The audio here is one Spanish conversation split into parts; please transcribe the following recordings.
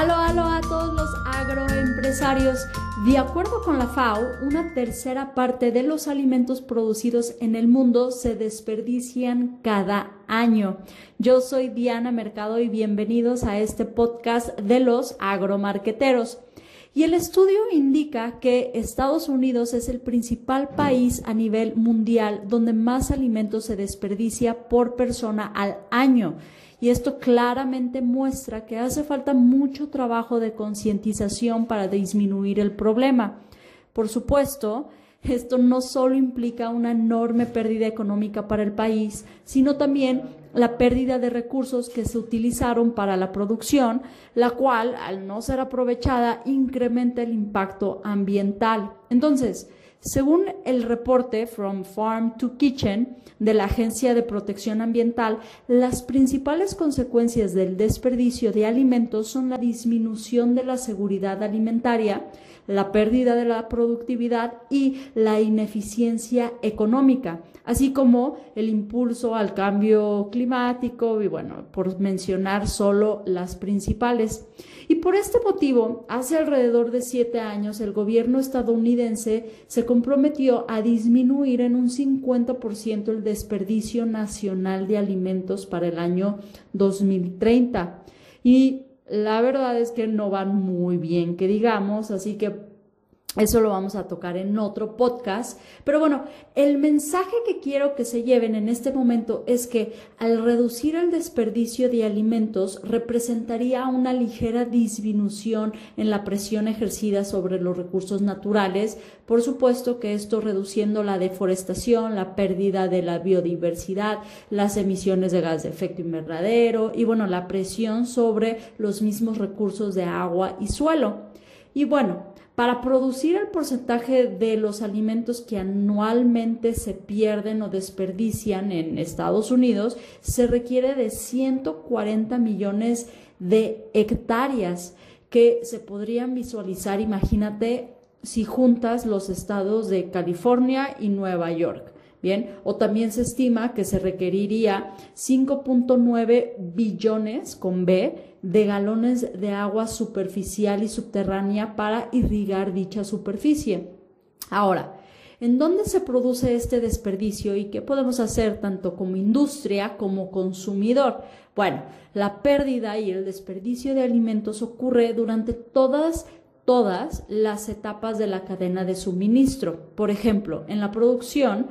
Aló, aló a todos los agroempresarios. De acuerdo con la FAO, una tercera parte de los alimentos producidos en el mundo se desperdician cada año. Yo soy Diana Mercado y bienvenidos a este podcast de los agromarqueteros. Y el estudio indica que Estados Unidos es el principal país a nivel mundial donde más alimentos se desperdicia por persona al año y esto claramente muestra que hace falta mucho trabajo de concientización para disminuir el problema. Por supuesto, esto no solo implica una enorme pérdida económica para el país, sino también la pérdida de recursos que se utilizaron para la producción, la cual, al no ser aprovechada, incrementa el impacto ambiental. Entonces, según el reporte From Farm to Kitchen de la Agencia de Protección Ambiental, las principales consecuencias del desperdicio de alimentos son la disminución de la seguridad alimentaria, la pérdida de la productividad y la ineficiencia económica, así como el impulso al cambio climático y bueno, por mencionar solo las principales. Y por este motivo, hace alrededor de siete años, el gobierno estadounidense se comprometió a disminuir en un 50% el desperdicio nacional de alimentos para el año 2030. Y la verdad es que no van muy bien, que digamos, así que eso lo vamos a tocar en otro podcast. Pero bueno, el mensaje que quiero que se lleven en este momento es que al reducir el desperdicio de alimentos representaría una ligera disminución en la presión ejercida sobre los recursos naturales. Por supuesto que esto reduciendo la deforestación, la pérdida de la biodiversidad, las emisiones de gas de efecto invernadero y bueno, la presión sobre los mismos recursos de agua y suelo. Y bueno, para producir el porcentaje de los alimentos que anualmente se pierden o desperdician en Estados Unidos, se requiere de 140 millones de hectáreas que se podrían visualizar, imagínate, si juntas los estados de California y Nueva York. Bien, o también se estima que se requeriría 5.9 billones con B de galones de agua superficial y subterránea para irrigar dicha superficie. Ahora, ¿en dónde se produce este desperdicio y qué podemos hacer tanto como industria como consumidor? Bueno, la pérdida y el desperdicio de alimentos ocurre durante todas todas las etapas de la cadena de suministro. Por ejemplo, en la producción,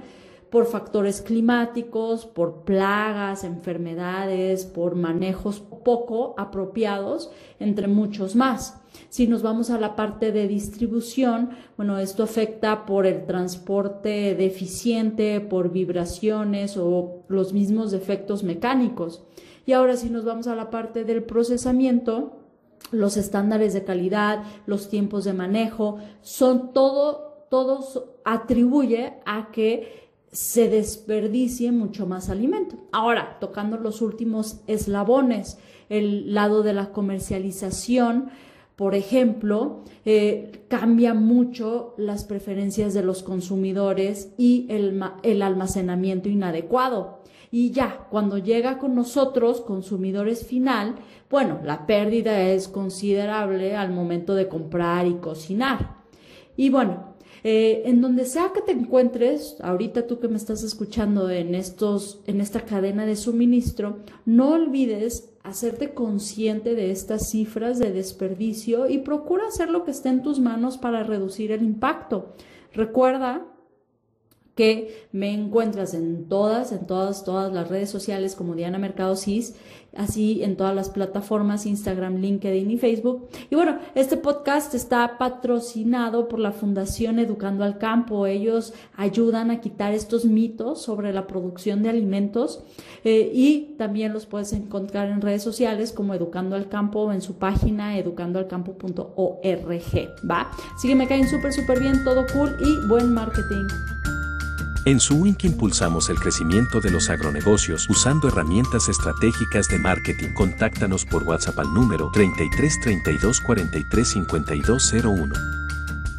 por factores climáticos, por plagas, enfermedades, por manejos poco apropiados, entre muchos más. Si nos vamos a la parte de distribución, bueno, esto afecta por el transporte deficiente, por vibraciones o los mismos defectos mecánicos. Y ahora si nos vamos a la parte del procesamiento, los estándares de calidad, los tiempos de manejo, son todo, todos atribuye a que se desperdicie mucho más alimento. Ahora, tocando los últimos eslabones, el lado de la comercialización, por ejemplo, eh, cambia mucho las preferencias de los consumidores y el, el almacenamiento inadecuado. Y ya, cuando llega con nosotros, consumidores final, bueno, la pérdida es considerable al momento de comprar y cocinar. Y bueno, eh, en donde sea que te encuentres, ahorita tú que me estás escuchando en, estos, en esta cadena de suministro, no olvides hacerte consciente de estas cifras de desperdicio y procura hacer lo que esté en tus manos para reducir el impacto. Recuerda que me encuentras en todas, en todas, todas las redes sociales como Diana Mercado CIS, así en todas las plataformas, Instagram, LinkedIn y Facebook. Y bueno, este podcast está patrocinado por la Fundación Educando al Campo. Ellos ayudan a quitar estos mitos sobre la producción de alimentos eh, y también los puedes encontrar en redes sociales como Educando al Campo o en su página educandoalcampo.org, ¿va? Así que me caen súper, súper bien, todo cool y buen marketing. En Suwink impulsamos el crecimiento de los agronegocios usando herramientas estratégicas de marketing. Contáctanos por WhatsApp al número 33 32 43 5201.